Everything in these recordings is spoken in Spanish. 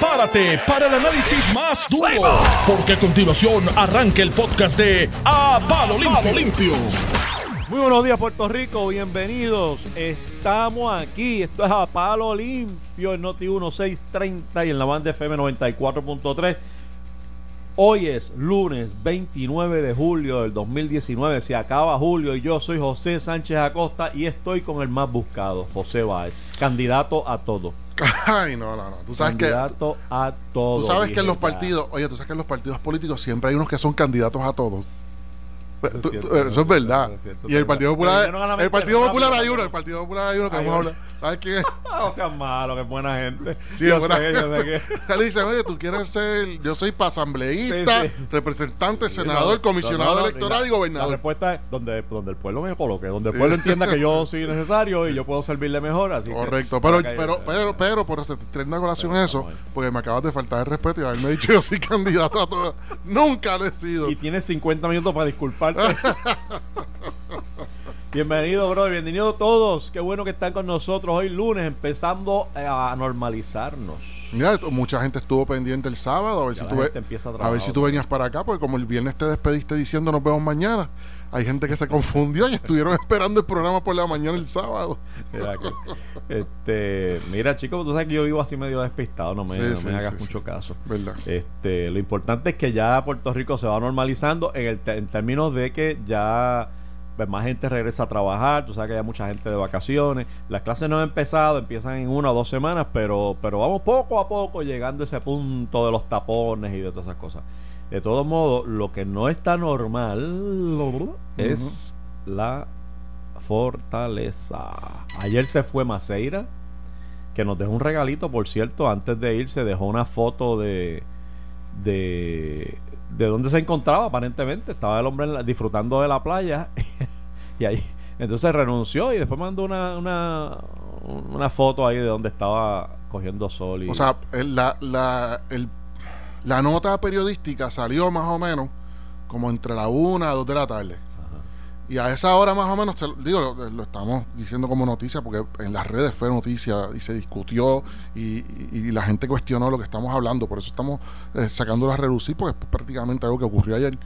prepárate para el análisis más duro, porque a continuación arranca el podcast de A Palo Limpio. Muy buenos días Puerto Rico, bienvenidos. Estamos aquí, esto es A Palo Limpio en Noti 1630 y en la banda FM 94.3. Hoy es lunes 29 de julio del 2019, se acaba julio y yo soy José Sánchez Acosta y estoy con el más buscado, José Báez, candidato a todo. Ay, no, no, no. Tú sabes candidato a todo. Tú sabes que en los partidos, oye, tú sabes que en los partidos políticos siempre hay unos que son candidatos a todos. Eso es, verdad. y el Partido Popular, el Partido Popular hay uno, el Partido Popular hay uno que vamos a hablar. ¿Sabes quién no seas malo, que es buena gente. Sí, es buena gente. Él dice, oye, tú quieres ser, yo soy asambleísta, representante, senador, comisionado electoral y gobernador. La respuesta es donde, donde el pueblo me coloque, donde el pueblo entienda que yo soy necesario y yo puedo servirle mejor. Así Correcto, pero, pero, pero, pero, por eso te una colación eso, porque me acabas de faltar el respeto y haberme dicho yo soy candidato a todo. Nunca lo he sido. Y tienes 50 minutos para Bienvenido, bro. Bienvenido todos. Qué bueno que están con nosotros hoy lunes, empezando a normalizarnos. Mira, mucha gente estuvo pendiente el sábado. A ver, si tú, a, ver si tú venías para acá, porque como el viernes te despediste diciendo nos vemos mañana, hay gente que se confundió y estuvieron esperando el programa por la mañana el sábado. Mira, este, mira chicos, tú sabes que yo vivo así medio despistado, no me, hagas mucho caso. ¿Verdad? Este, lo importante es que ya Puerto Rico se va normalizando en, el, en términos de que ya pues, más gente regresa a trabajar, tú sabes que hay mucha gente de vacaciones, las clases no han empezado, empiezan en una o dos semanas, pero, pero vamos poco a poco llegando a ese punto de los tapones y de todas esas cosas. De todos modos, lo que no está normal es la fortaleza. Ayer se fue Maceira, que nos dejó un regalito, por cierto, antes de irse dejó una foto de de de dónde se encontraba aparentemente. Estaba el hombre disfrutando de la playa y ahí entonces renunció y después mandó una, una, una foto ahí de donde estaba cogiendo sol. Y... O sea, la, la, la nota periodística salió más o menos como entre la una a dos de la tarde. Y a esa hora más o menos, digo, lo, estamos diciendo como noticia porque en las redes fue noticia y se discutió y, la gente cuestionó lo que estamos hablando. Por eso estamos eh, sacando a relucir porque es prácticamente algo que ocurrió ayer.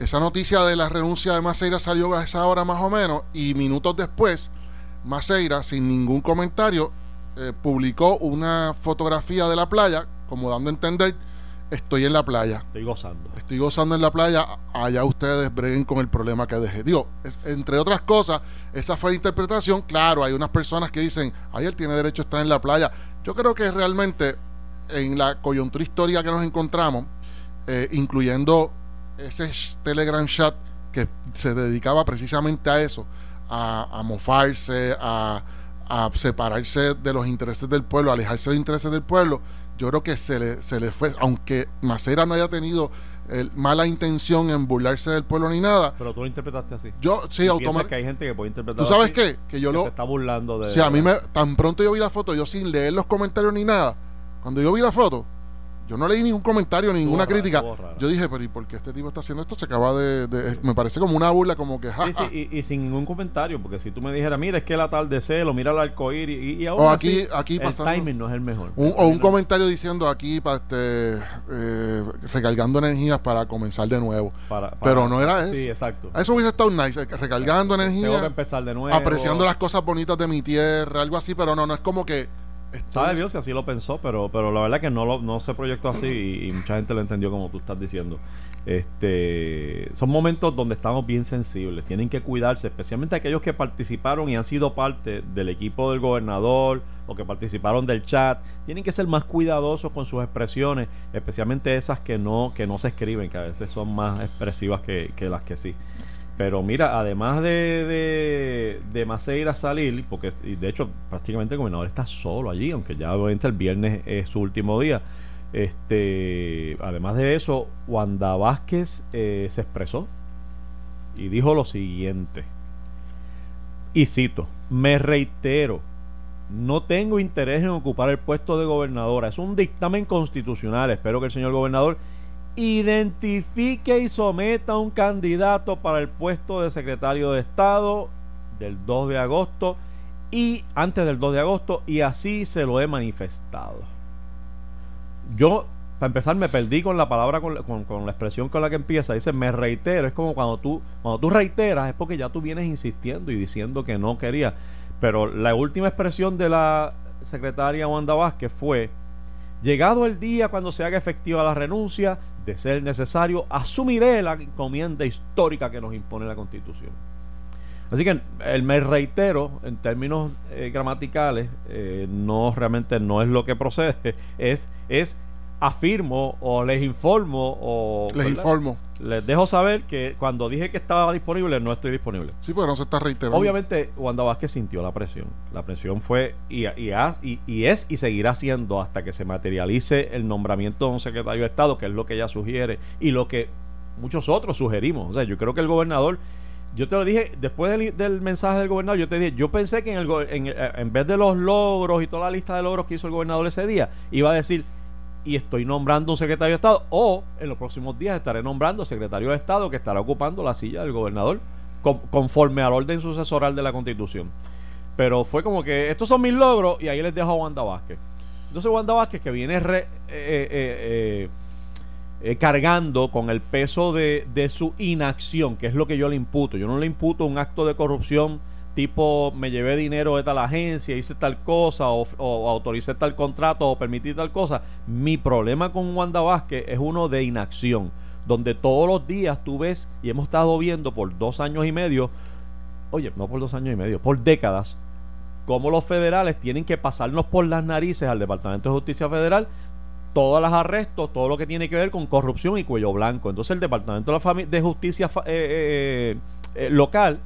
Esa noticia de la renuncia de Maceira salió a esa hora más o menos y minutos después, Maceira, sin ningún comentario, eh, publicó una fotografía de la playa, como dando a entender estoy en la playa. Estoy gozando. Estoy gozando en la playa. Allá ustedes breguen con el problema que dejé. Digo, entre otras cosas, esa fue la interpretación. Claro, hay unas personas que dicen, ay, él tiene derecho a estar en la playa. Yo creo que realmente en la coyuntura histórica que nos encontramos, eh, incluyendo ese Telegram chat que se dedicaba precisamente a eso, a, mofarse, a, a separarse de los intereses del pueblo, a alejarse de los intereses del pueblo, yo creo que se le, se le fue, aunque Macera no haya tenido mala intención en burlarse del pueblo ni nada. Pero tú lo interpretaste así. Yo, sí, automáticamente. hay gente que puede interpretar ¿Tú sabes qué? Que yo lo. Se está burlando de. Sí, a mí me. Tan pronto yo vi la foto, yo sin leer los comentarios ni nada. Cuando yo vi la foto, yo no leí ningún comentario, ninguna crítica. Yo dije, pero ¿y por qué este tipo está haciendo esto? Se acaba de. me parece como una burla, como que. Sí, sí, y, sin ningún comentario, porque si tú me dijeras, mira, es que el atardecer, o mira el arcoíris, y, y ahora. O aquí, aquí el timing no es el mejor. o un comentario diciendo aquí, para este, eh, recargando energías para comenzar de nuevo. pero no era eso. Sí, exacto. Eso hubiese estado nice, recargando energías. Tengo que empezar de nuevo. Apreciando las cosas bonitas de mi tierra, algo así, pero no, no es como que Sabe Dios si así lo pensó, pero, pero la verdad que no, lo, no se proyectó así y, mucha gente lo entendió como tú estás diciendo. Este, son momentos donde estamos bien sensibles, tienen que cuidarse, especialmente aquellos que participaron y han sido parte del equipo del gobernador o que participaron del chat, tienen que ser más cuidadosos con sus expresiones, especialmente esas que no, que no se escriben, que a veces son más expresivas que, que las que sí. Pero mira, además de, de, de Maceira salir, porque de hecho prácticamente el gobernador está solo allí, aunque ya obviamente el viernes es su último día. Este, además de eso, Wanda Vázquez eh, se expresó y dijo lo siguiente. Y cito, me reitero, no tengo interés en ocupar el puesto de gobernadora. Es un dictamen constitucional. Espero que el señor gobernador identifique y someta un candidato para el puesto de secretario de Estado del 2 de agosto y antes del 2 de agosto y así se lo he manifestado. yo, para empezar, me perdí con la palabra, con, con, con, la expresión con la que empieza. Dice, me reitero. Es como cuando tú, cuando tú reiteras, es porque ya tú vienes insistiendo y diciendo que no quería. Pero la última expresión de la secretaria Wanda Vázquez fue, llegado el día cuando se haga efectiva la renuncia, de ser necesario, asumiré la encomienda histórica que nos impone la Constitución. Así que el me reitero en términos eh, gramaticales eh, no realmente no es lo que procede, es, es afirmo o les informo o les informo. Les dejo saber que cuando dije que estaba disponible no estoy disponible. Sí pero no se está reiterando. Obviamente Wanda Vázquez sintió la presión. La presión fue y, y, y, y, es y seguirá siendo hasta que se materialice el nombramiento de un secretario de Estado que es lo que ella sugiere y lo que muchos otros sugerimos. O sea yo creo que el gobernador yo te lo dije después del, del, mensaje del gobernador. Yo te dije, yo pensé que en, el, en, en, vez de los logros y toda la lista de logros que hizo el gobernador ese día, iba a decir, y estoy nombrando un secretario de Estado, o en los próximos días estaré nombrando secretario de Estado que estará ocupando la silla del gobernador con, conforme al orden sucesoral de la Constitución. Pero fue como que estos son mis logros y ahí les dejo a Wanda Vázquez. Entonces Wanda Vázquez que viene re, eh, eh, eh, cargando con el peso de, de, su inacción, que es lo que yo le imputo. Yo no le imputo un acto de corrupción tipo me llevé dinero de tal agencia, hice tal cosa, o, o, autoricé tal contrato, o permití tal cosa. Mi problema con Wanda Vázquez es uno de inacción, donde todos los días tú ves, y hemos estado viendo por dos años y medio, oye, no por dos años y medio, por décadas, cómo los federales tienen que pasarnos por las narices al Departamento de Justicia Federal todos los arrestos, todo lo que tiene que ver con corrupción y cuello blanco. Entonces el Departamento de, la Justicia eh, eh, eh, local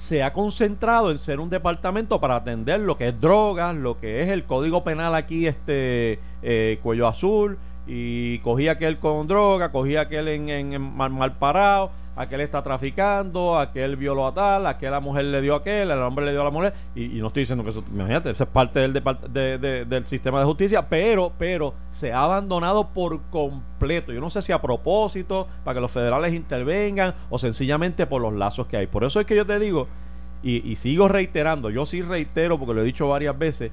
se ha concentrado en ser un departamento para atender lo que es drogas, lo que es el código penal aquí, este eh, cuello azul, y cogía aquel con droga, cogía aquel en, mal, parado, aquel está traficando, aquel violó a tal, aquella mujer le dio a aquel, el hombre le dio a la mujer, y, no estoy diciendo que eso, imagínate, eso es parte del, de, de, del sistema de justicia, pero, pero se ha abandonado por completo. Yo no sé si a propósito, para que los federales intervengan, o sencillamente por los lazos que hay. Por eso es que yo te digo, y sigo reiterando, yo sí reitero, porque lo he dicho varias veces,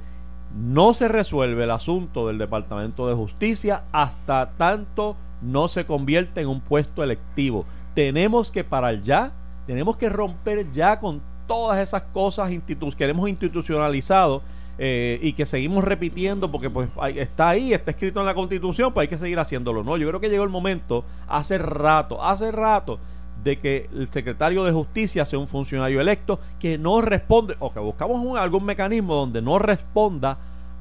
no se resuelve el asunto del Departamento de Justicia hasta tanto no se convierte en un puesto electivo. Tenemos que parar ya, tenemos que romper ya con todas esas cosas institu que hemos institucionalizado eh, y que seguimos repitiendo porque pues está ahí, está escrito en la constitución, pues hay que seguir haciéndolo. No, yo creo que llegó el momento, hace rato, hace rato, de que el secretario de justicia sea un funcionario electo que no responde o que buscamos algún mecanismo donde no responda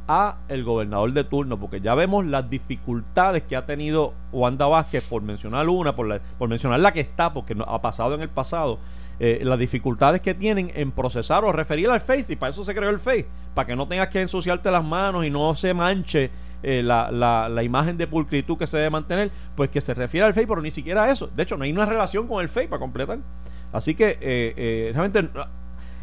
a el gobernador de turno porque ya vemos las dificultades que ha tenido Wanda Vázquez por mencionar una por, mencionar la que está porque no, ha pasado en el pasado eh, las dificultades que tienen en procesar o referir al Face y para eso se creó el Face para que no tengas que ensuciarte las manos y no se manche eh, la, imagen de pulcritud que se debe mantener, pues que se refiere al FEI, pero ni siquiera a eso. De hecho, no hay una relación con el FEI para completar. Así que eh, realmente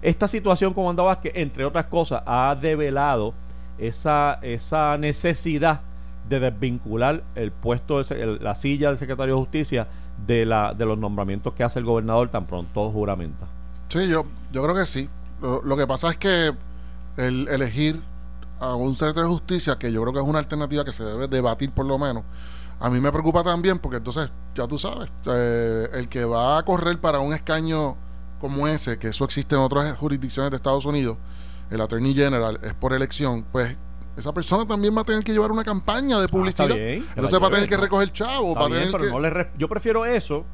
esta situación con Wanda Vázquez, entre otras cosas, ha develado esa, esa necesidad de desvincular el puesto, el, la silla del secretario de Justicia de, la, de los nombramientos que hace el gobernador tan pronto juramenta. Sí, yo, yo creo que sí. Lo, lo que pasa es que el elegir a un secretario de justicia, que yo creo que es una alternativa que se debe debatir por lo menos. A mí me preocupa también porque entonces, ya tú sabes, eh, el que va a correr para un escaño como ese, que eso existe en otras jurisdicciones de Estados Unidos, el Attorney General es por elección, pues esa persona también va a tener que llevar una campaña de publicidad. Ah, bien, entonces va a tener que recoger chavo. Va a tener pero que... no le re... Yo prefiero eso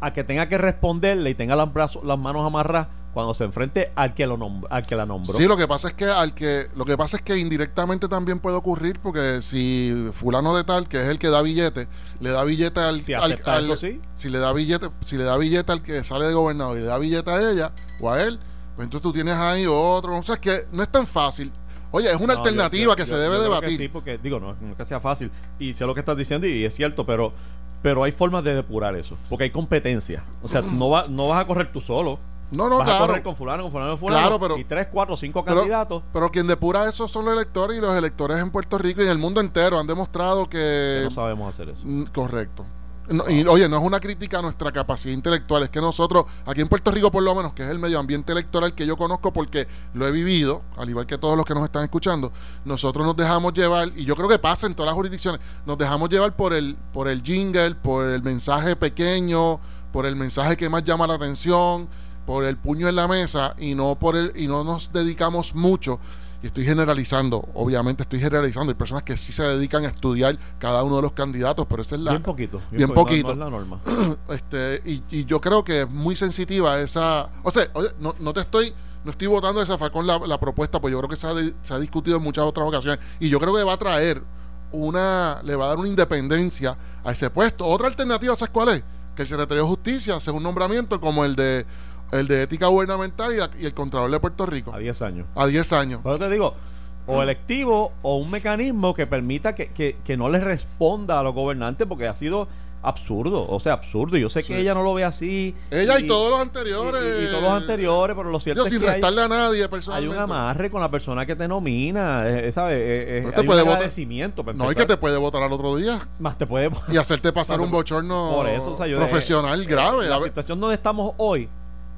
a que tenga que responderle y tenga las, brazos, las manos amarradas cuando se enfrente al que lo al que la nombró. Sí, lo que pasa es que al que lo que pasa es que indirectamente también puede ocurrir porque si fulano de tal, que es el que da billete, le da billete al, si al, al eso, sí. si le da billete, si le da billete al que sale de gobernador y le da billete a ella o a él, pues entonces tú tienes ahí otro, o sea, es que no es tan fácil. Oye, es una no, alternativa yo, yo, que yo, se debe debatir. sí, porque digo, no, no es que sea fácil y sé lo que estás diciendo y es cierto, pero pero hay formas de depurar eso, porque hay competencia. O sea, no, va, no vas a correr tú solo. No, no, vas claro. a correr con fulano, con fulano, con fulano. Claro, pero, y tres, cuatro, cinco pero, candidatos. Pero quien depura eso son los electores y los electores en Puerto Rico y en el mundo entero han demostrado que... que no sabemos hacer eso. Correcto. Y oye, no es una crítica a nuestra capacidad intelectual, es que nosotros, aquí en Puerto Rico por lo menos, que es el medio ambiente electoral que yo conozco porque lo he vivido, al igual que todos los que nos están escuchando, nosotros nos dejamos llevar, y yo creo que pasa en todas las jurisdicciones, nos dejamos llevar por el, por el jingle, por el mensaje pequeño, por el mensaje que más llama la atención, por el puño en la mesa, y no por el, y no nos dedicamos mucho y estoy generalizando, obviamente estoy generalizando, hay personas que sí se dedican a estudiar cada uno de los candidatos, pero esa es la... Bien poquito. Bien, poquito. la norma. este, y, yo creo que es muy sensitiva esa... O sea, oye, no, no te estoy... No estoy votando de zafar con la, la propuesta, pues yo creo que se ha, se ha discutido en muchas otras ocasiones. Y yo creo que va a traer una... Le va a dar una independencia a ese puesto. Otra alternativa, ¿sabes cuál es? Que el secretario de Justicia hace un nombramiento como el de el de ética gubernamental y, el Contralor de Puerto Rico. A 10 años. A 10 años. Pero te digo, o electivo o un mecanismo que permita que, que, no le responda a los gobernantes porque ha sido absurdo, o sea, absurdo. Yo sé que ella no lo ve así. Ella y, todos los anteriores. Y, todos los anteriores, pero lo cierto es sin restarle a nadie personalmente. Hay un amarre con la persona que te nomina, eh, eh, ¿sabes? Eh, no te puede agradecimiento. No, hay que te puede votar al otro día. Más te puede Y hacerte pasar un bochorno por eso, profesional grave. La situación donde estamos hoy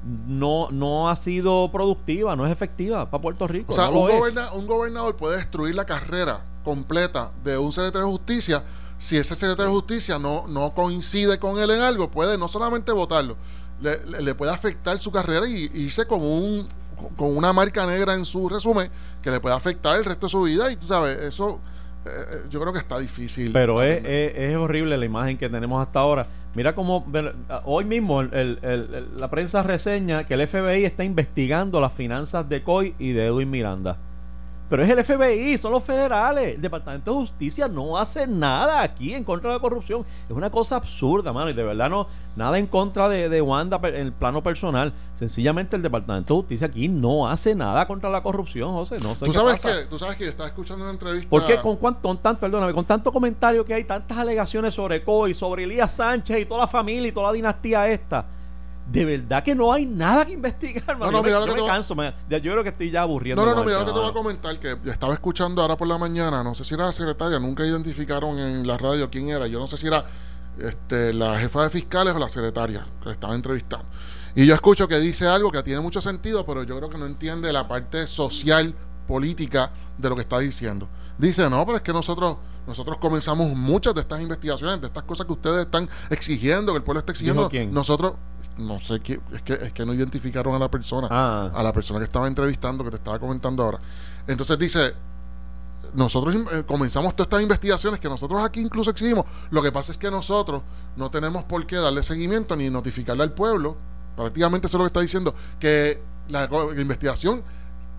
no, no ha sido productiva, no es efectiva para Puerto Rico. O sea, un, un, gobernador puede destruir la carrera completa de un secretario de justicia. Si ese secretario de justicia no, no coincide con él en algo, puede no solamente votarlo, le, puede afectar su carrera y, irse con un con una marca negra en su resumen que le puede afectar el resto de su vida. Y tú sabes, eso eh, eh, yo creo que está difícil. Pero es, es, horrible la imagen que tenemos hasta ahora. Mira cómo hoy mismo la prensa reseña que el FBI está investigando las finanzas de COI y de Edwin Miranda. Pero es el FBI, son los federales. El Departamento de Justicia no hace nada aquí en contra de la corrupción. Es una cosa absurda, mano. Y de verdad no, nada en contra de, Wanda en el plano personal. Sencillamente el Departamento de Justicia aquí no hace nada contra la corrupción, José. No sé ¿Tú, sabes Que, tú sabes que yo estaba escuchando una entrevista. ¿Por qué con, cuánto, con tanto, perdóname, con tanto comentario que hay, tantas alegaciones sobre COI, sobre Elías Sánchez y toda la familia y toda la dinastía esta? De verdad que no hay nada que investigar. No, no, mira yo me, canso, yo creo que estoy ya aburriendo. No, no, no, mira lo que te voy a comentar, que estaba escuchando ahora por la mañana, no sé si era la secretaria, nunca identificaron en la radio quién era, yo no sé si era este, la jefa de fiscales o la secretaria que estaba entrevistando. Y yo escucho que dice algo que tiene mucho sentido, pero yo creo que no entiende la parte social, política de lo que está diciendo. Dice, no, pero es que nosotros nosotros comenzamos muchas de estas investigaciones, de estas cosas que ustedes están exigiendo, que el pueblo está exigiendo. Quién? Nosotros, no sé qué, es que, es que no identificaron a la persona, ah. a la persona que estaba entrevistando, que te estaba comentando ahora. Entonces dice, nosotros eh, comenzamos todas estas investigaciones que nosotros aquí incluso exigimos. Lo que pasa es que nosotros no tenemos por qué darle seguimiento ni notificarle al pueblo. Prácticamente eso es lo que está diciendo, que la investigación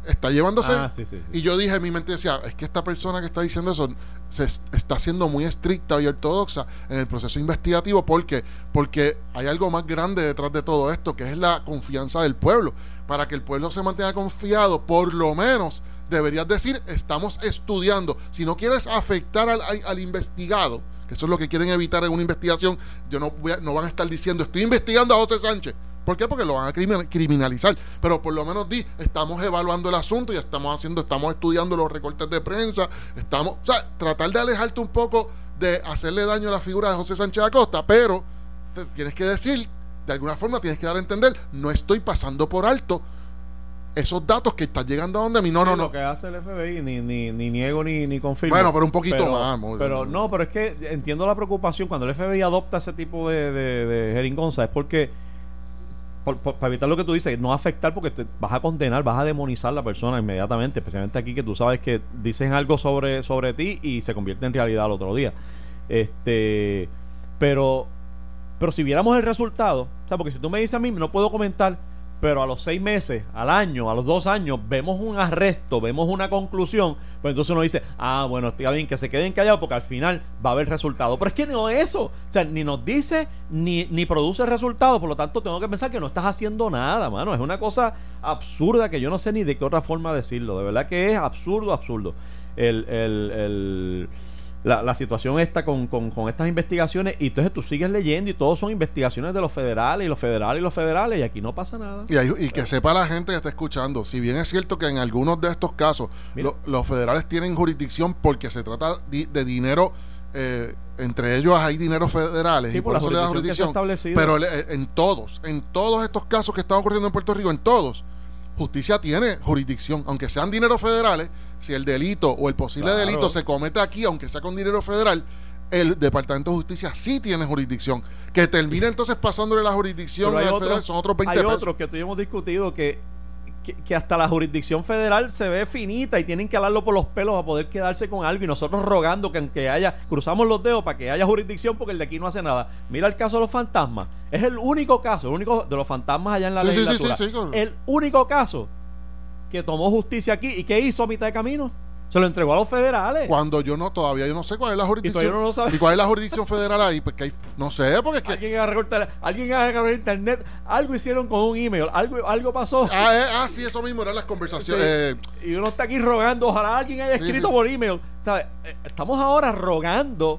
está llevándose. Ah, y yo dije en mi mente, decía, es que esta persona que está diciendo eso se está siendo muy estricta y ortodoxa en el proceso investigativo. ¿Por Porque hay algo más grande detrás de todo esto, que es la confianza del pueblo. Para que el pueblo se mantenga confiado, por lo menos deberías decir, estamos estudiando. Si no quieres afectar al, al investigado, que eso es lo que quieren evitar en una investigación, yo no, voy no van a estar diciendo, estoy investigando a José Sánchez ¿Por qué? Porque lo van a criminalizar. Pero por lo menos di, estamos evaluando el asunto y estamos haciendo, estamos estudiando los recortes de prensa, estamos, o sea, tratar de alejarte un poco de hacerle daño a la figura de José Sánchez Acosta, pero tienes que decir, de alguna forma tienes que dar a entender, no estoy pasando por alto esos datos que están llegando a donde a mí. No, no, no. Lo que hace el FBI, ni, ni, ni niego ni, ni confirmo. Bueno, pero un poquito más. pero no, pero es que entiendo la preocupación cuando el FBI adopta ese tipo de, de, de jeringonza, es porque para evitar lo que tú dices, no afectar porque te vas a condenar, vas a demonizar a la persona inmediatamente, especialmente aquí que tú sabes que dicen algo sobre, sobre ti y se convierte en realidad al otro día. Este, pero, pero si viéramos el resultado, o sea, porque si tú me dices a mí, no puedo comentar pero a los seis meses, al año, a los dos años, vemos un arresto, vemos una conclusión, pues entonces uno dice, ah, bueno, está bien, que se queden callados porque al final va a haber resultado. Pero es que no es eso. O sea, ni nos dice ni, ni produce resultado, por lo tanto tengo que pensar que no estás haciendo nada, mano. Es una cosa absurda que yo no sé ni de qué otra forma decirlo. De verdad que es absurdo, absurdo. el, el, el la, la situación está con, con, estas investigaciones y entonces tú sigues leyendo y todos son investigaciones de los federales y los federales y los federales y aquí no pasa nada. Y, que sepa la gente que está escuchando, si bien es cierto que en algunos de estos casos los federales tienen jurisdicción porque se trata de dinero eh, entre ellos hay dinero federales Sí, y por por la eso le da jurisdicción. Pero le- en todos, en todos estos casos que están ocurriendo en Puerto Rico, en todos, justicia tiene jurisdicción, aunque sean dineros federales, si el delito o el posible Claro. delito se comete aquí, aunque sea con dinero federal, el Departamento de Justicia sí tiene jurisdicción. Que termine entonces pasándole la jurisdicción hay al federal son otros 20 Hay pesos. otros que tú hemos discutido que, que, que hasta la jurisdicción federal se ve finita y tienen que hablarlo por los pelos a poder quedarse con algo y nosotros rogando que aunque haya, cruzamos los dedos para que haya jurisdicción porque el de aquí no hace nada. Mira el caso de los fantasmas. Es el único caso, el único de los fantasmas allá en la Sí, sí, sí, legislatura. sí, sí, el único caso que tomó justicia aquí y que hizo a mitad de camino. Se lo entregó a los federales. Cuando yo no, todavía yo no sé cuál es la jurisdicción. todavía no lo sabe. ¿Y cuál es la jurisdicción federal ahí? Porque hay, no sé, porque es que. Alguien agarró, alguien agarró el internet, algo hicieron con un email, algo, algo pasó. Ah, eh, ah, sí, eso mismo eran las conversaciones. Sí. eh, y uno está aquí rogando, ojalá alguien haya Sí, escrito sí. por email. ¿Sabe? Eh, Estamos ahora rogando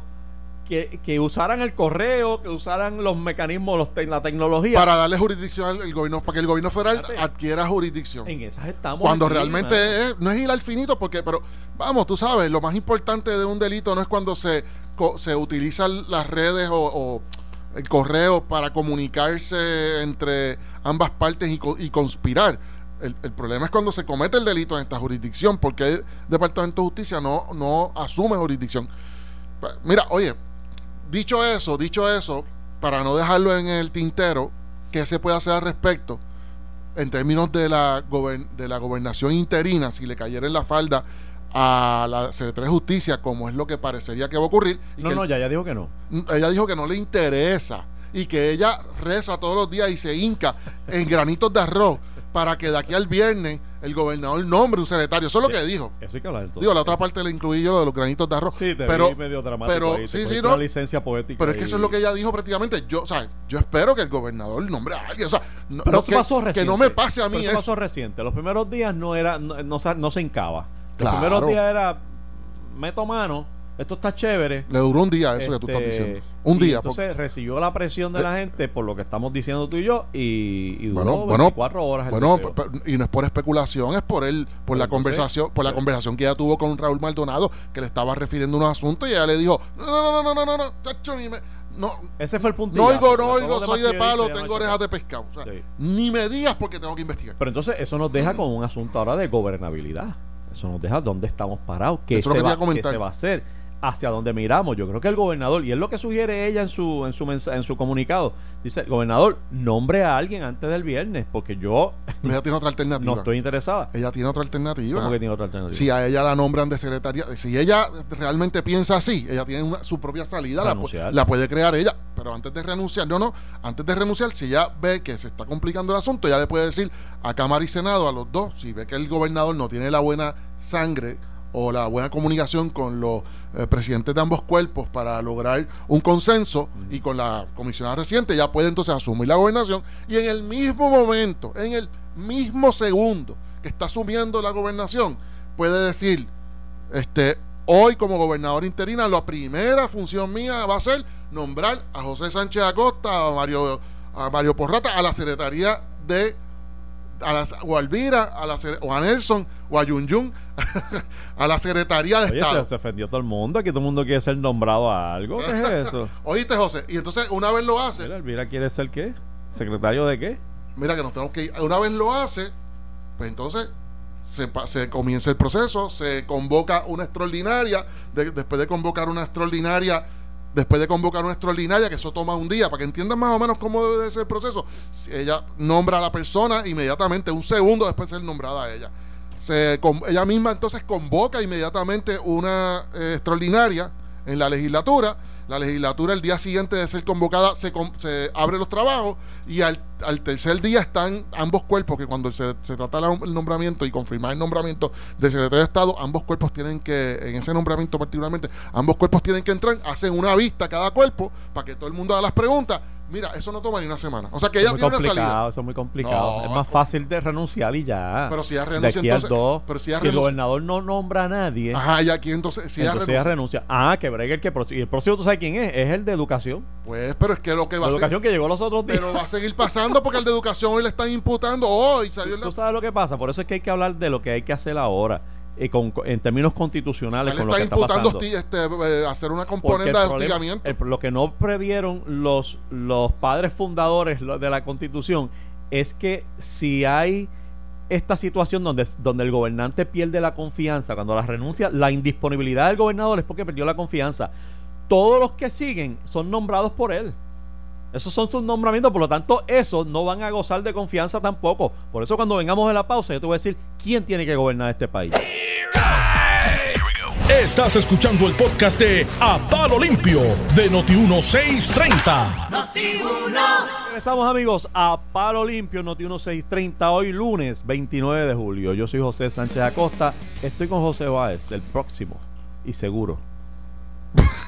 que, que usaran el correo, que usaran los mecanismos, los te- la tecnología. para darle jurisdicción al gobierno, para que el gobierno federal Fíjate. adquiera jurisdicción. en esas estamos. Cuando realmente es- no es ir al finito, porque, pero vamos, tú sabes, lo más importante de un delito no es cuando se, se utilizan las redes o, o el correo para comunicarse entre ambas partes y, y conspirar. El, el problema es cuando se comete el delito en esta jurisdicción, porque el Departamento de Justicia no, no asume jurisdicción. Pa- Mira, oye, dicho eso, dicho eso, para no dejarlo en el tintero, ¿qué se puede hacer al respecto? en términos de la, de la gobernación interina, si le cayera en la falda a la Secretaría de Justicia, como es lo que parecería que va a ocurrir, y No, que no, ya, ya dijo que no. ella dijo que no le interesa y que ella reza todos los días y se hinca en granitos de arroz para que de aquí al viernes el gobernador nombre un secretario. Eso es lo que dijo. Eso hay que hablar entonces. Digo, la otra parte le incluí yo lo de los granitos de arroz. Sí, te pero, vi medio dramático pero ahí, sí, sí, no. una licencia poética. Pero es que eso es lo que ella dijo prácticamente. Yo, o sea, yo espero que el gobernador nombre a alguien. O sea, no, Pero no que, pasó que reciente. no me pase a mí Pero eso pasó reciente. Los primeros días no era, no, no, se- no se hincaba. Los Claro. primeros días era meto mano, esto está chévere. Le duró un día eso que tú estás Este, diciendo. Un día. Entonces porque- recibió la presión de la gente por lo que estamos diciendo tú y yo y, y duró bueno, bueno, 24 horas. el bueno, y no es por especulación, es por él, por la conversación, por la eh. conversación que ella tuvo con Raúl Maldonado, que le estaba refiriendo unos asuntos y ella le dijo, no, no, no, no, no, no, no, tacho, ni me- no, Ese fue el punto. no oigo, no oigo, soy de palo, tengo orejas de pescado. O sea, Sí. ni me digas porque tengo que investigar. Pero entonces eso nos deja con un asunto ahora de gobernabilidad. Eso nos deja dónde estamos parados, qué, se, que va, qué se va a hacer, hacia dónde miramos. Yo creo que el gobernador, y es lo que sugiere ella en su, en su, mensa- en su comunicado, dice, gobernador, nombre a alguien antes del viernes, porque yo Ella tiene otra alternativa. no estoy interesada. Ella tiene otra alternativa. ¿Cómo que tiene otra alternativa? Si a ella la nombran de secretaria, si ella realmente piensa así, ella tiene una- su propia salida, la, la puede crear ella, pero antes de renunciar, no, no, antes de renunciar, si ella ve que se está complicando el asunto, ella le puede decir a Cámara y Senado, a los dos, si ve que el gobernador no tiene la buena sangre o la buena comunicación con los eh, presidentes de ambos cuerpos para lograr un consenso y con la comisionada reciente, ya puede entonces asumir la gobernación y en el mismo momento, en el mismo segundo que está asumiendo la gobernación, puede decir, este, hoy como gobernador interina, la primera función mía va a ser nombrar a José Sánchez Acosta, a Mario, a Mario Porrata, a la Secretaría de a la, o a Elvira, a la, o a Nelson, o a Yun Yun, a la Secretaría de Oye, Estado. se, se ofendió todo el mundo, aquí todo el mundo quiere ser nombrado a algo. ¿Qué es eso? ¿Oíste, José? Y entonces, una vez lo hace, Mira, Elvira quiere ser qué? ¿Secretario de qué? mira que nos tenemos que ir. Una vez lo hace, pues entonces se, comienza el proceso, se convoca una extraordinaria, de- después de convocar una extraordinaria, después de convocar una extraordinaria, que eso toma un día, para que entiendan más o menos cómo debe de ser el proceso, ella nombra a la persona inmediatamente, un segundo después de ser nombrada a ella. Se, con- ella misma entonces convoca inmediatamente una eh, extraordinaria en la legislatura. La legislatura el día siguiente de ser convocada se, se abre los trabajos y al, tercer día están ambos cuerpos, que cuando se, se trata el nombramiento y confirmar el nombramiento del secretario de Estado, ambos cuerpos tienen que, en ese nombramiento particularmente, ambos cuerpos tienen que entrar, hacen una vista cada cuerpo para que todo el mundo haga las preguntas. Mira, eso no toma ni una semana. O sea que ella es tiene una salida. eso es muy complicado. No, es más fácil de renunciar y ya. Pero si ella de renuncia, aquí entonces- 2, pero si ella si el gobernador no nombra a nadie, Ajá, y aquí entonces, si ella entonces renuncia, ella renuncia. Ah, que bregue el que. Y el próximo, ¿tú sabes quién es? Es el de educación. pues, pero es que lo que va La a educación que llegó los otros días. Pero va a seguir pasando porque al de educación hoy le están imputando. Oh, y salió el. Tú sabes lo que pasa, por eso es que hay que hablar de lo que hay que hacer ahora. Eh, con- en términos constitucionales con lo que está imputando pasando. hosti- este, eh, hacer una componente de hostigamiento. el- lo que no previeron los, los padres fundadores de la constitución es que si hay esta situación donde, donde el gobernante pierde la confianza, cuando la renuncia, la indisponibilidad del gobernador es porque perdió la confianza. Todos los que siguen son nombrados por él. Esos son sus nombramientos, por lo tanto, esos no van a gozar de confianza tampoco. Por eso, cuando vengamos de la pausa, yo te voy a decir quién tiene que gobernar este país. Estás escuchando el podcast de A Palo Limpio de Noti1630. Regresamos amigos a Palo Limpio, Noti 1630, hoy lunes 29 de julio. Yo soy José Sánchez Acosta, estoy con José Báez, el próximo y seguro.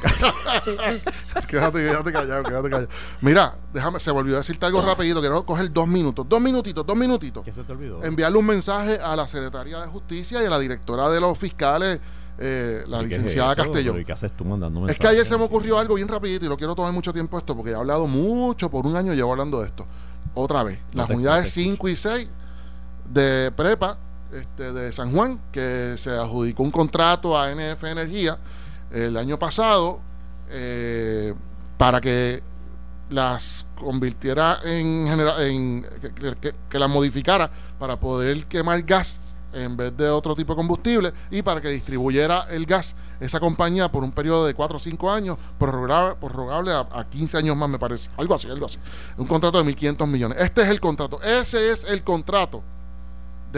quédate, quédate callado, quédate callado. Mira, déjame, se volvió a decirte algo rapidito. Quiero coger dos minutos, dos minutitos, dos minutitos. ¿Qué se te olvidó? Enviarle un mensaje a la Secretaría de Justicia y a la directora de los fiscales, eh, la ¿Y qué es licenciada esto? Castellón. ¿Pero ¿y ¿Qué haces tú mandando Es que ayer se me ocurrió algo bien rapidito y no quiero tomar mucho tiempo esto porque he hablado mucho, por un año llevo hablando de esto. Otra vez, No las unidades no te 5 y 6 de prepa este, de San Juan, que se adjudicó un contrato a NF Energía el año pasado eh, para que las convirtiera en, genera- en que las modificara para poder quemar gas en vez de otro tipo de combustible y para que distribuyera el gas esa compañía por un periodo de 4 o 5 años, prorrogable, prorrogable a, a 15 años más, me parece. Algo así, algo así. Un contrato de 1.500 millones. Este es el contrato. Ese es el contrato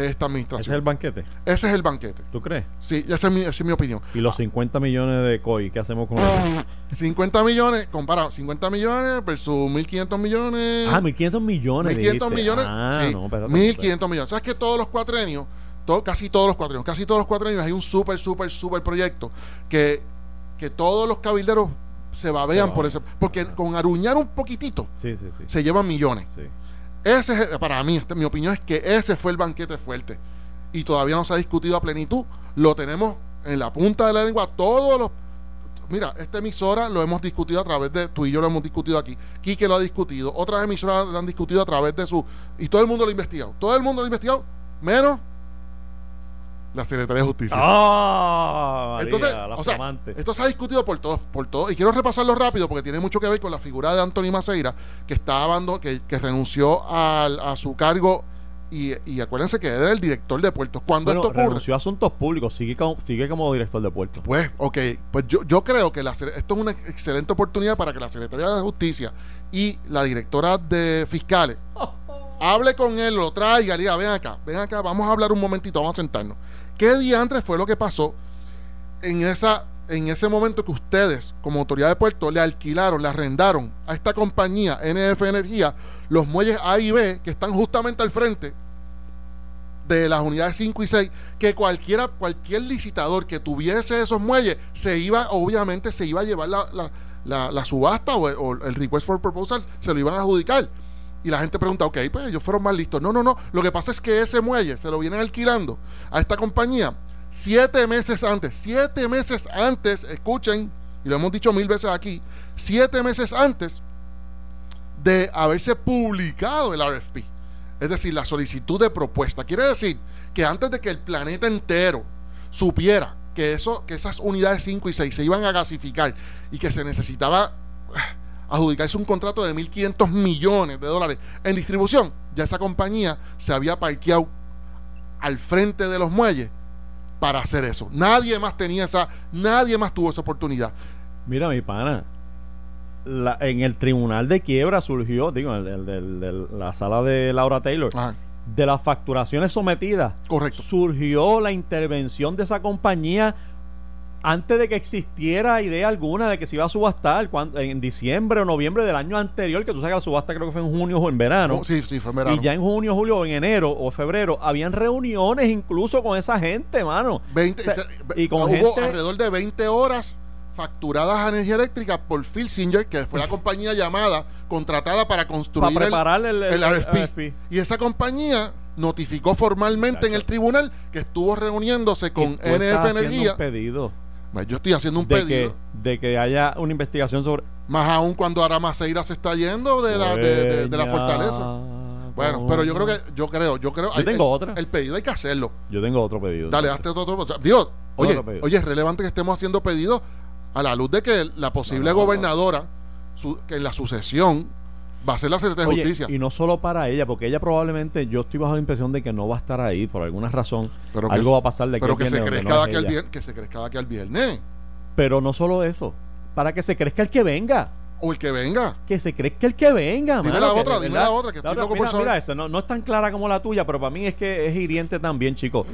de esta Ese es administración. el banquete, Ese es el banquete. ¿tú crees? Sí, esa es mi, esa es mi opinión. Y los 50 millones de COI, ¿qué hacemos con eso? 50 millones, compara, 50 millones versus 1.500 millones. Ah, 1.500 millones. 1.500 dijiste. millones. Ah, sí, no, espérate, 1.500 millones. ¿Sabes que todos los cuatrenios, todo, casi todos los cuatrenios, casi todos los cuatrenios hay un súper, súper, súper proyecto que, que todos los cabilderos se babean Se por ese. Porque con aruñar un poquitito Sí, sí, sí. se llevan millones. sí. Ese es, para mí, este- mi opinión es que ese fue el banquete fuerte. Y todavía no se ha discutido a plenitud. Lo tenemos en la punta de la lengua. Todos los. Mira, esta emisora lo hemos discutido a través de. Tú y yo lo hemos discutido aquí. Quique lo ha discutido. Otras emisoras lo han discutido a través de su. Y todo el mundo lo ha investigado. Todo el mundo lo ha investigado. Menos la Secretaría de Justicia. ¡Ah! María, Entonces, o sea, esto se ha discutido por todos, por todos. Y quiero repasarlo rápido porque tiene mucho que ver con la figura de Anthony Maceira, que está abando- que, que renunció al- a su cargo. Y, y acuérdense que era el director de puertos. Cuando Bueno, esto ocurre, renunció a asuntos públicos, sigue como, sigue como director de puerto. pues, ok, pues yo, yo creo que la, esto es una excelente oportunidad para que la Secretaría de Justicia y la directora de fiscales hable con él, lo traiga, le diga, ven acá, ven acá, vamos a hablar un momentito, vamos a sentarnos. ¿Qué día antes fue lo que pasó en, esa, en ese momento que ustedes, como autoridad de puerto, le alquilaron, le arrendaron a esta compañía NF Energía los muelles A y B que están justamente al frente de las unidades 5 y 6, que cualquiera, cualquier licitador que tuviese esos muelles, se iba, obviamente, se iba a llevar la, la- la- la subasta o el, o el request for proposal, se lo iban a adjudicar. Y la gente pregunta, ok, pues ellos fueron más listos. No, no, no. Lo que pasa es que ese muelle se lo vienen alquilando a esta compañía siete meses antes. Siete meses antes, escuchen, y lo hemos dicho mil veces aquí, siete meses antes de haberse publicado el RFP. Es decir, la solicitud de propuesta. Quiere decir que antes de que el planeta entero supiera que, eso, que esas unidades 5 y 6 se iban a gasificar y que se necesitaba adjudicarse un contrato de 1.500 millones de dólares en distribución, ya esa compañía se había parqueado al frente de los muelles para hacer eso. Nadie más tenía esa, nadie más tuvo esa oportunidad. Mira, mi pana. la- en el tribunal de quiebra surgió, digo, el, el- del- del- la sala de Laura Taylor, Ajá, de las facturaciones sometidas, correcto. surgió la intervención de esa compañía antes de que existiera idea alguna de que se iba a subastar cuando, en diciembre o noviembre del año anterior, que tú sabes que la subasta creo que fue en junio o en verano. Oh, sí, sí, fue en verano. Y ya en junio, julio, o en enero o febrero, habían reuniones incluso con esa gente, mano. 20, O sea, se- y con hubo gente- alrededor de 20 horas facturadas a energía eléctrica por Phil Singer, que fue la compañía llamada, contratada para construir Para el- preparar el, el, el- RFP. el RFP. Y esa compañía notificó formalmente en el tribunal que estuvo reuniéndose con NF Energía. un pedido yo estoy haciendo un de pedido. que, de que haya una investigación sobre Más aún cuando Aramaceira se está yendo de la, de, de- de la fortaleza. Bueno, pero yo creo que, yo creo, yo creo. Yo tengo el, otra. El pedido hay que hacerlo. Yo tengo otro pedido. Dale, hazte otro. otro digo, oye, Otro pedido. oye, es relevante que estemos haciendo pedidos a la luz de que la posible no, no. gobernadora, su- que en la sucesión va a ser la Secretaría de Justicia. y no solo para ella, porque ella probablemente, yo estoy bajo la impresión de que no va a estar ahí por alguna razón. Pero Algo va a pasar de pero que, se crezca no de aquí viernes, que se crezca de aquí al viernes. Pero no solo eso, para que se crezca el que venga. O el que venga. Que se crezca el que venga. Dime mano, la otra, dime la otra, que estoy loco por mira, saber. mira esto, no, no es tan clara como la tuya, pero para mí es que es hiriente también, chicos.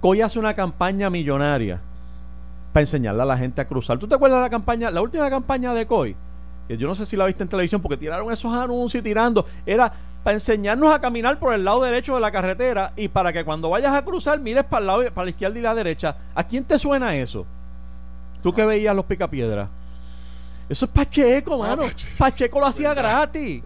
Coy hace una campaña millonaria para enseñarle a la gente a cruzar. ¿Tú te acuerdas de la campaña, la última campaña de Coy? Yo no sé si la viste en televisión porque tiraron esos anuncios y tirando. Era para enseñarnos a caminar por el lado derecho de la carretera y para que cuando vayas a cruzar mires para el lado, para la izquierda y la derecha. ¿A quién te suena eso? Tú que veías los picapiedras. Eso es Pacheco, Ah, mano. Pacheco. Pacheco lo hacía Verdad. gratis.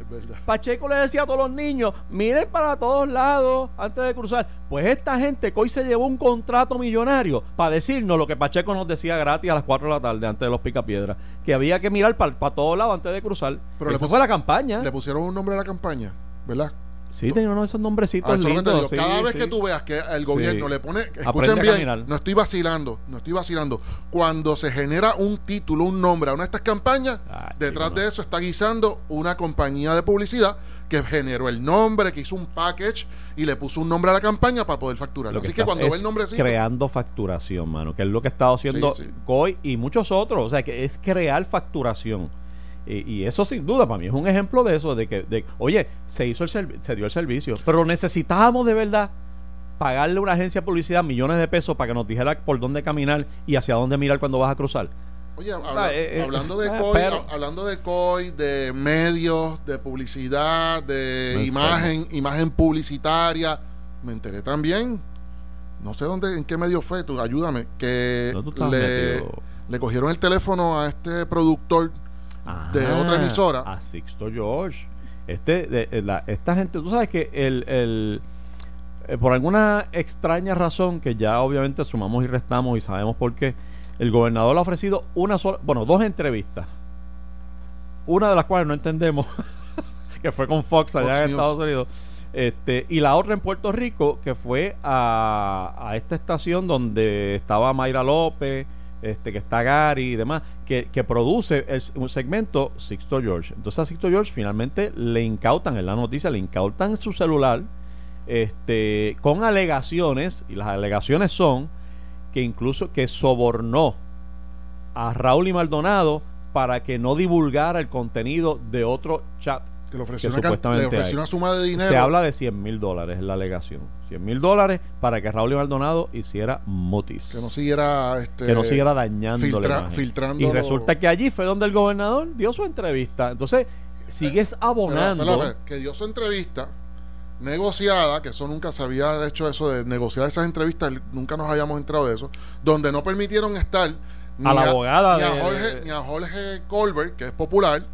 Pacheco le decía a todos los niños, miren para todos lados antes de cruzar. Pues esta gente que hoy se llevó un contrato millonario para decirnos lo que Pacheco nos decía gratis a las 4 de la tarde antes de los picapiedras, que había que mirar para todos lados antes de cruzar. Pero le Esa fue la campaña. Le pusieron un nombre a la campaña, ¿verdad? Sí, tenía uno de esos nombrecitos Ah, eso es lo que te lindos. digo. sí, Cada vez sí. que tú veas que el gobierno Sí. le pone, escuchen bien, no estoy vacilando, no estoy vacilando. Cuando se genera un título, un nombre a una de estas campañas, Ah, detrás chico, de eso está guisando una compañía de publicidad que generó el nombre, que hizo un package y le puso un nombre a la campaña para poder facturarlo. Lo Así que, cuando ve el creando facturación, mano, que es lo que ha estado haciendo. COI y muchos otros, o sea, que es crear facturación. Y, y eso sin duda para mí es un ejemplo de eso, de que, de, oye, se hizo el se dio el servicio, pero necesitábamos de verdad pagarle a una agencia de publicidad millones de pesos para que nos dijera por dónde caminar y hacia dónde mirar cuando vas a cruzar. Oye, habla- eh, eh, hablando de eh, COI, pero- hablando de COI, de medios, de publicidad, de imagen, imagen publicitaria, me enteré también, no sé dónde, en qué medio fue, tú ayúdame, que ¿Dónde tú le, le cogieron el teléfono a este productor de otra emisora. A Sixto George. Este, de- de la- esta gente, tú sabes que el, el- eh, por alguna extraña razón, que ya obviamente sumamos y restamos y sabemos por qué, el gobernador le ha ofrecido una sola, bueno, dos entrevistas. Una de las cuales no entendemos, que fue con Fox allá Fox en News. Estados Unidos. Este, y la otra en Puerto Rico, que fue a, a esta estación donde estaba Mayra López, este, que está Gary y demás, que, produce el- un segmento Sixto George. Entonces a Sixto George finalmente le incautan, en la noticia, le incautan su celular este, con alegaciones, y las alegaciones son que incluso que sobornó a Raúl y Maldonado para que no divulgara el contenido de otro chat que le ofreció, que una, supuestamente le ofreció hay. una suma de dinero. se habla de 100 mil dólares, es la alegación. 100 mil dólares para que Raúl y Maldonado hiciera mutis. que no siguiera este, Que no siguiera dañando filtra- filtrando Y resulta que allí fue donde el gobernador dio su entrevista. Entonces, sigues Pero, abonando. espera, espera, que dio su entrevista negociada, que eso nunca se había hecho eso de negociar esas entrevistas, nunca nos habíamos entrado de eso, donde no permitieron estar ni A la abogada ni a de- Jorge, ni a Jorge Colbert, que es popular,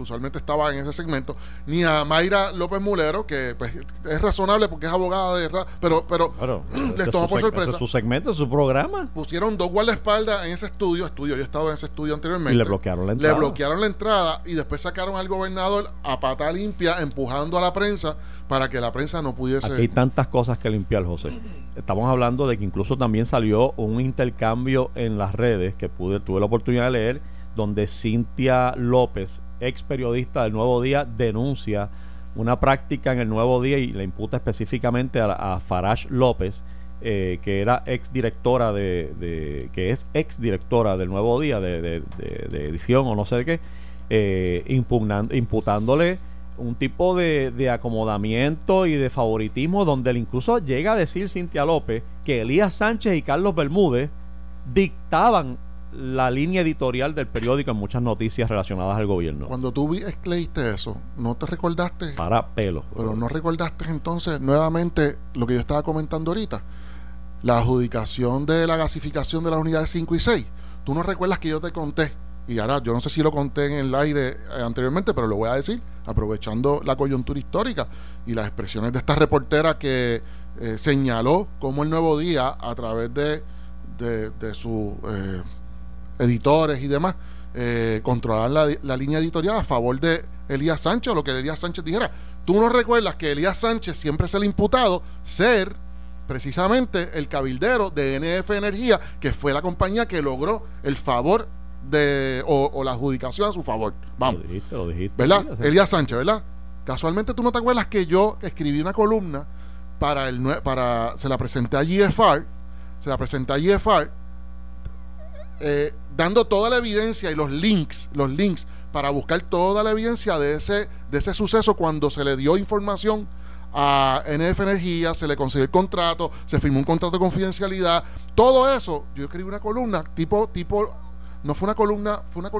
que usualmente estaba en ese segmento, ni a Mayra López Mulero, que pues, es razonable porque es abogada de ra- pero pero Claro, les tomó por sorpresa. es su segmento, es su programa. pusieron dos guardaespaldas en ese estudio, estudio, yo he estado en ese estudio anteriormente. Y le bloquearon la entrada. Le bloquearon la entrada y después sacaron al gobernador a pata limpia empujando a la prensa para que la prensa no pudiese. Aquí hay tantas cosas que limpiar, José. Estamos hablando de que incluso también salió un intercambio en las redes que pude, tuve la oportunidad de leer, donde Cintia López, ex periodista del Nuevo Día, denuncia una práctica en el Nuevo Día y le imputa específicamente a, a Farage López, eh, que era ex directora de, que es ex directora del Nuevo Día de, de- de- edición o no sé qué, eh, imputándole un tipo de, de acomodamiento y de favoritismo donde él incluso llega a decir Cintia López que Elías Sánchez y Carlos Bermúdez dictaban la línea editorial del periódico en muchas noticias relacionadas al gobierno. Cuando tú leíste eso, ¿no te recordaste? Para pelos. Pero no recordaste entonces nuevamente lo que yo estaba comentando ahorita. La adjudicación de la gasificación de las unidades 5 y 6. Tú no recuerdas que yo te conté, y ahora yo no sé si lo conté en el aire eh, anteriormente, pero lo voy a decir, aprovechando la coyuntura histórica y las expresiones de esta reportera que eh, señaló cómo el nuevo día, a través de, de, de sus eh, editores y demás, eh, controlar la, la, línea editorial a favor de Elías Sánchez, o lo que Elías Sánchez dijera. Tú no recuerdas que Elías Sánchez siempre es el imputado ser precisamente el cabildero de NF Energía, que fue la compañía que logró el favor de o, la adjudicación a su favor. Vamos. Lo dijiste, lo dijiste. ¿Verdad? Elías Sánchez, ¿verdad? Casualmente tú no te acuerdas que yo escribí una columna para el para se la presenté a GFR, se la presenté a GFR eh, dando toda la evidencia y los links, los links para buscar toda la evidencia de ese de ese suceso cuando se le dio información a NF Energía, se le consiguió el contrato, se firmó un contrato de confidencialidad, todo eso, yo escribí una columna tipo tipo no fue una columna, fue una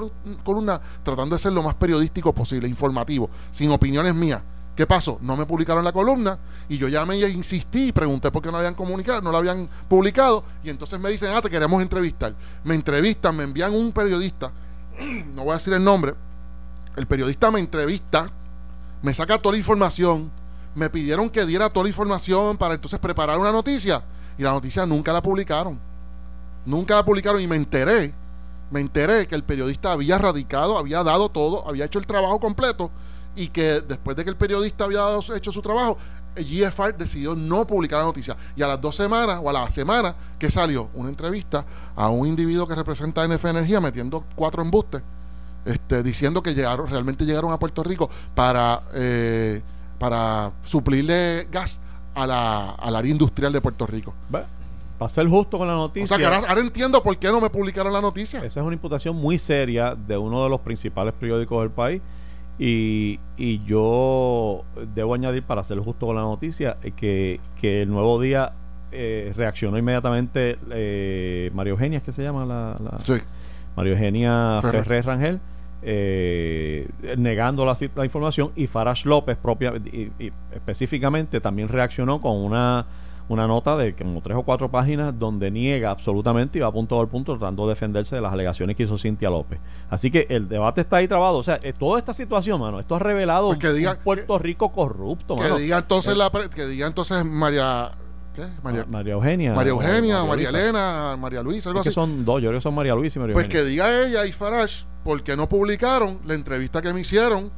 columna tratando de ser lo más periodístico posible, informativo, sin opiniones mías. ¿Qué pasó? No me publicaron la columna y yo llamé y insistí y pregunté por qué no habían comunicado, no la habían publicado y entonces me dicen, ah, te queremos entrevistar. Me entrevistan, me envían un periodista, no voy a decir el nombre, el periodista me entrevista, me saca toda la información, me pidieron que diera toda la información para entonces preparar una noticia y la noticia nunca la publicaron. Nunca la publicaron y me enteré me enteré que el periodista había radicado, había dado todo, había hecho el trabajo completo y que después de que el periodista había hecho su trabajo, GFR decidió no publicar la noticia. Y a las dos semanas o a la semana que salió una entrevista a un individuo que representa NF Energía metiendo cuatro embustes, este, diciendo que llegaron, realmente llegaron a Puerto Rico para, eh, para suplirle gas a la, al área industrial de Puerto Rico. Para ser justo con la noticia. O sea, que ahora, entiendo por qué no me publicaron la noticia. Esa es una imputación muy seria de uno de los principales periódicos del país. Y, y yo debo añadir, para ser justo con la noticia, eh, que, que el nuevo día eh, reaccionó inmediatamente eh, María Eugenia, ¿es que se llama la? sí. María Eugenia Ferrer, Rangel. negando la, la, información y Farash López propia y, específicamente también reaccionó con una una nota de como tres o cuatro páginas donde niega absolutamente y va a punto al punto tratando de defenderse de las alegaciones que hizo Cintia López. Así que el debate está ahí trabado. O sea, eh, toda esta situación, mano, esto ha revelado pues que diga, un Puerto Rico corrupto, que Diga entonces eh, la, que diga entonces María... ¿Qué? María, María Eugenia. María Eugenia, María, Elena, María Luisa, algo así. Que son dos, yo creo que son María Luisa y María Pues que diga ella y Farash, ¿por qué no publicaron la entrevista que me hicieron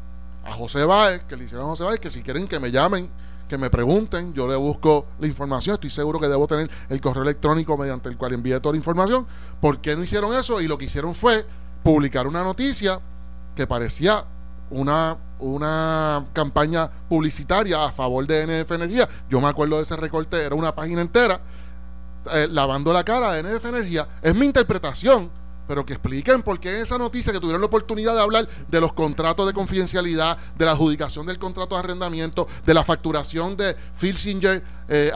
a José Báez, que le hicieron a José Báez, que si quieren que me llamen que me pregunten, yo le busco la información, estoy seguro que debo tener el correo electrónico mediante el cual envíe toda la información. ¿Por qué no hicieron eso? Y lo que hicieron fue publicar una noticia que parecía una, una campaña publicitaria a favor de NF Energía. Yo me acuerdo de ese recorte, era una página entera, eh, lavando la cara de NF Energía. Es mi interpretación pero que expliquen por qué esa noticia que tuvieron la oportunidad de hablar de los contratos de confidencialidad, de la adjudicación del contrato de arrendamiento, de la facturación de Filsinger, eh,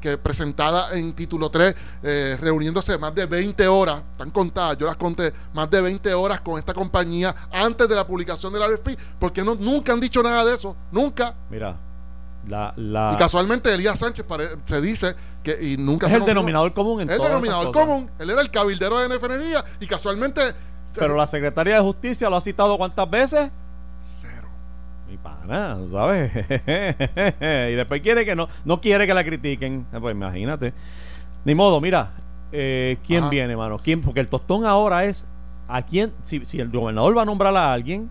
que presentada en título 3, eh, reuniéndose más de 20 horas, están contadas, yo las conté, más de 20 horas con esta compañía antes de la publicación del RFP, porque no, nunca han dicho nada de eso, nunca. Mira, y casualmente Elías Sánchez se dice que y nunca es el denominador común en el denominador común. Él era el cabildero de NFNG y casualmente pero la secretaria de justicia lo ha citado cuántas veces cero. Mi pana sabes. Y después quiere que no no quiere que la critiquen. Eh, pues imagínate. Ni modo mira eh, quién viene mano quién porque el tostón ahora es a quién si, si el gobernador va a nombrar a alguien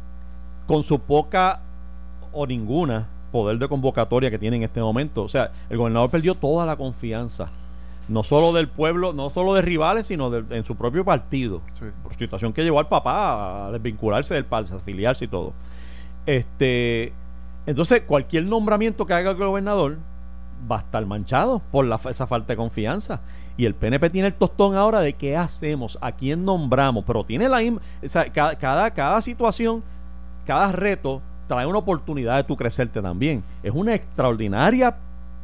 con su poca o ninguna poder de convocatoria que tiene en este momento. O sea, el gobernador perdió toda la confianza, no solo del pueblo, no solo de rivales, sino en su propio partido. Por situación que llevó al papá a desvincularse del PALS, a afiliarse y todo. Este, entonces, cualquier nombramiento que haga el gobernador va a estar manchado por la, esa falta de confianza. Y el PNP tiene el tostón ahora de qué hacemos, a quién nombramos, pero tiene la... cada, cada, cada situación, cada reto trae una oportunidad de tu crecerte también. Es una extraordinaria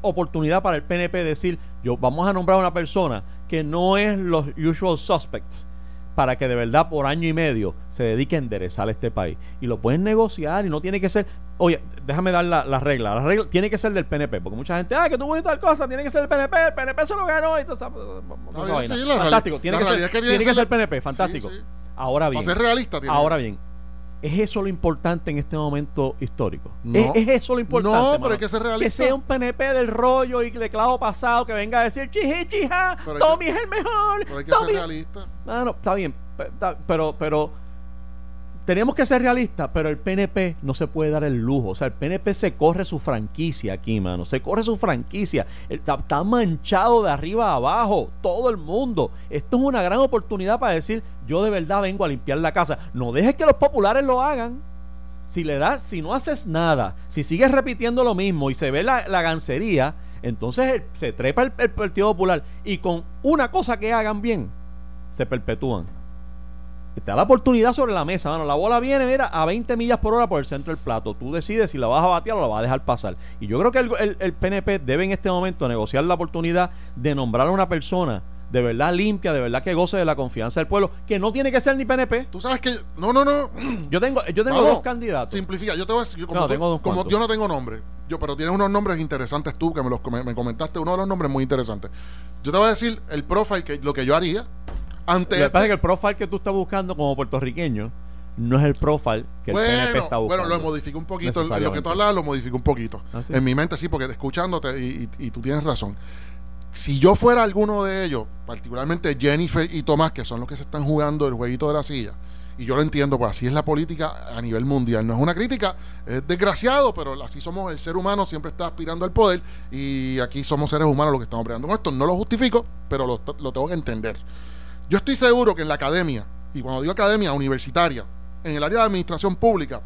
oportunidad para el PNP decir, yo vamos a nombrar a una persona que no es los usual suspects para que de verdad por año y medio se dedique a enderezar este país. Y lo pueden negociar y no tiene que ser, oye, déjame dar la, regla, la regla tiene que ser del PNP, porque mucha gente, ah, que tú tal cosa, tiene que ser del PNP, el PNP se lo ganó y todo, fantástico, tiene, que ser, tiene, ser, PNP, fantástico. Ahora bien, realista, ahora bien, ¿Es eso lo importante en este momento histórico? ¿Es, eso lo importante? No, pero hay que ser realista. Que sea un PNP del rollo y de clavo pasado que venga a decir, chiji, chija, Tommy es el mejor. Pero hay que ser realista. No, no, está bien. Pero, pero tenemos que ser realistas, pero el PNP no se puede dar el lujo. O sea, el PNP se corre su franquicia aquí, mano. Se corre su franquicia. Está, manchado de arriba a abajo. Todo el mundo. Esto es una gran oportunidad para decir, yo de verdad vengo a limpiar la casa. No dejes que los populares lo hagan. Si le das, si no haces nada, si sigues repitiendo lo mismo y se ve la, la gancería, entonces se trepa el, el Partido Popular y con una cosa que hagan bien, se perpetúan da la oportunidad sobre la mesa, mano. La bola viene, mira, a 20 millas por hora por el centro del plato. Tú decides si la vas a batear o la vas a dejar pasar. Y yo creo que el, el, el PNP debe en este momento negociar la oportunidad de nombrar a una persona de verdad limpia, de verdad que goce de la confianza del pueblo, que no tiene que ser ni PNP. Tú sabes que. No, no, no. Yo tengo, yo tengo Vamos, dos candidatos. Simplifica. Yo te voy a decir. Como, No, tú- tengo dos como yo no tengo nombre. Yo, pero tienes unos nombres interesantes tú que me los me, me comentaste. Uno de los nombres muy interesantes. Yo te voy a decir el profile que lo que yo haría ante Lo que este- pasa es que el profile que tú estás buscando como puertorriqueño no es el profile que el PNP bueno, está buscando. bueno, lo modifico un poquito. Lo que tú hablas lo modifico un poquito. ¿Ah, sí? En mi mente sí, porque escuchándote y, y- y tú tienes razón. Si yo fuera alguno de ellos, particularmente Jennifer y Tomás, que son los que se están jugando el jueguito de la silla, y yo lo entiendo, pues así es la política a nivel mundial. No es una crítica, es desgraciado, pero así somos, el ser humano siempre está aspirando al poder y aquí somos seres humanos los que estamos peleando con esto. No lo justifico, pero lo, lo tengo que entender. Yo estoy seguro que en la academia, y cuando digo academia universitaria, en el área de administración pública,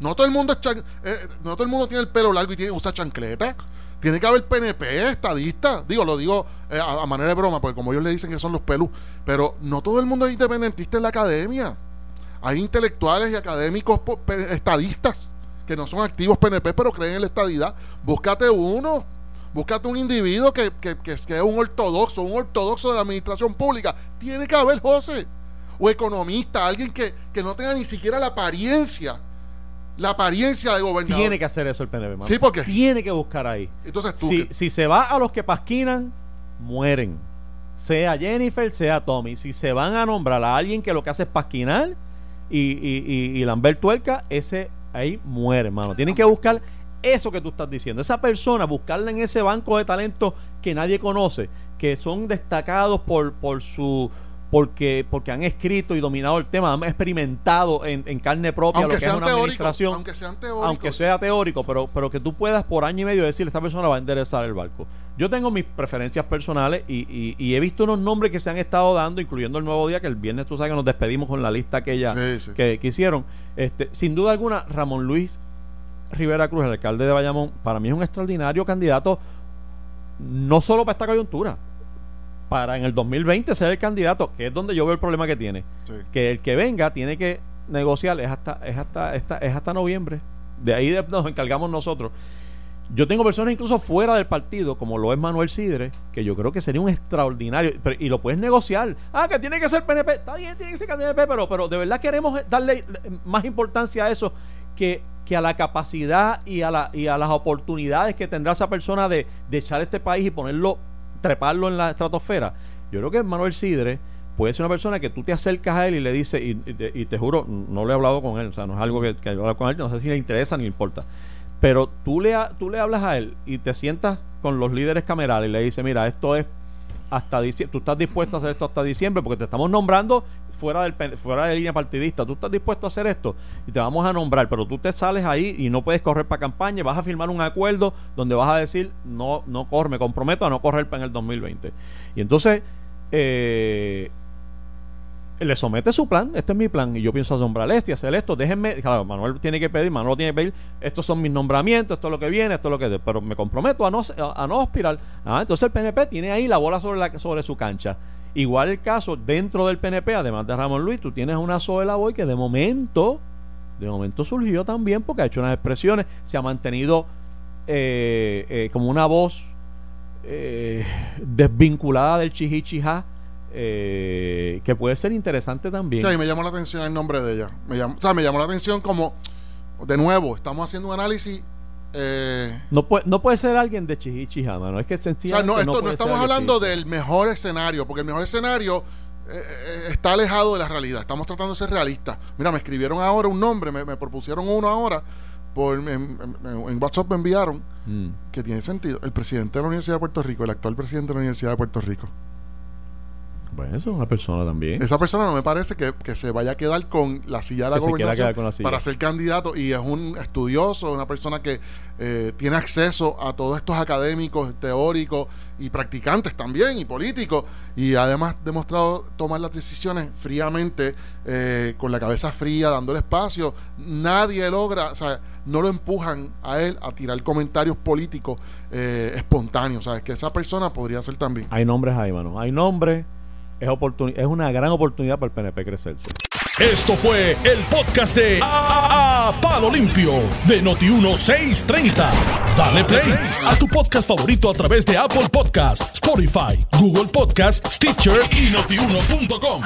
no todo el mundo eh, no todo el mundo tiene el pelo largo y tiene, usa chancleta. Tiene que haber PNP, estadista. Digo, lo digo eh, a, a manera de broma, porque como ellos le dicen que son los pelus. Pero no todo el mundo es independentista en la academia. Hay intelectuales y académicos estadistas que no son activos PNP, pero creen en la estadidad. Búscate uno. Búscate un individuo que, que, que, que es un ortodoxo, un ortodoxo de la administración pública. Tiene que haber, José. O economista, alguien que, que no tenga ni siquiera la apariencia, la apariencia de gobernador. Tiene que hacer eso el PNP, mano. Sí, porque- Tiene que buscar ahí. Entonces tú, Si, si se va a los que pasquinan, mueren. Sea Jennifer, sea Tommy. Si se van a nombrar a alguien que lo que hace es pasquinar y, y, y, y lamber tuerca, ese ahí muere, hermano. Tienen que buscar eso que tú estás diciendo. Esa persona, buscarla en ese banco de talentos que nadie conoce, que son destacados por, por su porque, porque han escrito y dominado el tema, han experimentado en, en carne propia aunque lo que es una teóricos, administración aunque sean teóricos, aunque sea teórico, pero, pero que tú puedas por año y medio decir esta persona va a enderezar el barco. Yo tengo mis preferencias personales y, y- y he visto unos nombres que se han estado dando, incluyendo el nuevo día, que el viernes tú sabes que nos despedimos con la lista Sí, sí. Que, que hicieron. Este, sin duda alguna, Ramón Luis Rivera Cruz, el alcalde de Bayamón, para mí es un extraordinario candidato, no solo para esta coyuntura, para en el 2020 ser el candidato, que es donde yo veo el problema que tiene. Sí. que el que venga tiene que negociar es hasta es hasta, esta- es hasta noviembre. De ahí de- nos encargamos nosotros. Yo tengo personas incluso fuera del partido como lo es Manuel Sidre que yo creo que sería un extraordinario pero- y lo puedes negociar. Ah que tiene que ser PNP está bien tiene que ser PNP pero pero de verdad queremos darle más importancia a eso que, que a la capacidad y a, la, y a las oportunidades que tendrá esa persona de, echar este país y ponerlo treparlo en la estratosfera yo creo que Manuel Sidre puede ser una persona que tú te acercas a él y le dices, y, te, juro, no lo he hablado con él, o sea, no es algo que, que he hablado con él, no sé si le interesa ni le importa. Pero tú le, tú le hablas a él y te sientas con los líderes camerales y le dices, mira, esto es hasta diciembre, tú estás dispuesto a hacer esto hasta diciembre porque te estamos nombrando fuera del fuera de línea partidista, tú estás dispuesto a hacer esto y te vamos a nombrar, pero tú te sales ahí y no puedes correr para campaña, vas a firmar un acuerdo donde vas a decir, no, no corre, me comprometo a no correr para en el 2020. Y entonces, eh, le somete su plan, este es mi plan, y yo pienso asombrar este hacer esto, déjenme, claro, Manuel tiene que pedir, Manuel tiene que pedir, estos son mis nombramientos, esto es lo que viene, esto es lo que, pero me comprometo a no, a, a no aspirar. Ah, entonces el PNP tiene ahí la bola sobre, la, sobre su cancha. Igual el caso, dentro del PNP, además de Ramón Luis, tú tienes una Zoe Boy que de momento, de momento surgió también porque ha hecho unas expresiones, se ha mantenido eh, eh, como una voz eh, desvinculada del chihichija, eh, que puede ser interesante también. Sí, me llamó la atención el nombre de ella. Me llamó, o sea, me llamó la atención como, de nuevo, estamos haciendo un análisis. eh, No puede, no puede ser alguien de chihichija, mano. Es que o sea, sencillamente no, esto, no, estamos hablando chihichi. del mejor escenario, porque el mejor escenario eh, eh, está alejado de la realidad. Estamos tratando de ser realistas. Mira, me escribieron ahora un nombre, me, me propusieron uno ahora, por, en, en- en WhatsApp me enviaron, Mm. que tiene sentido. El presidente de la Universidad de Puerto Rico, el actual presidente de la Universidad de Puerto Rico. Bueno, eso es una persona también. Esa persona no me parece que, que se vaya a quedar con la silla de la Que gobernación quedar con la silla. para ser candidato y es un estudioso, una persona que eh, tiene acceso a todos estos académicos, teóricos y practicantes también y políticos y además demostrado tomar las decisiones fríamente, eh, con la cabeza fría, dándole espacio. Nadie logra, o sea, no lo empujan a él a tirar comentarios políticos eh, espontáneos, ¿sabes? Que esa persona podría ser también. Hay nombres ahí, mano. Hay nombres. Es, una gran oportunidad para el PNP crecerse. Esto fue el podcast de A, A- Palo Limpio de Noti1630. Dale play a tu podcast favorito a través de Apple Podcasts, Spotify, Google Podcasts, Stitcher y notiuno.com.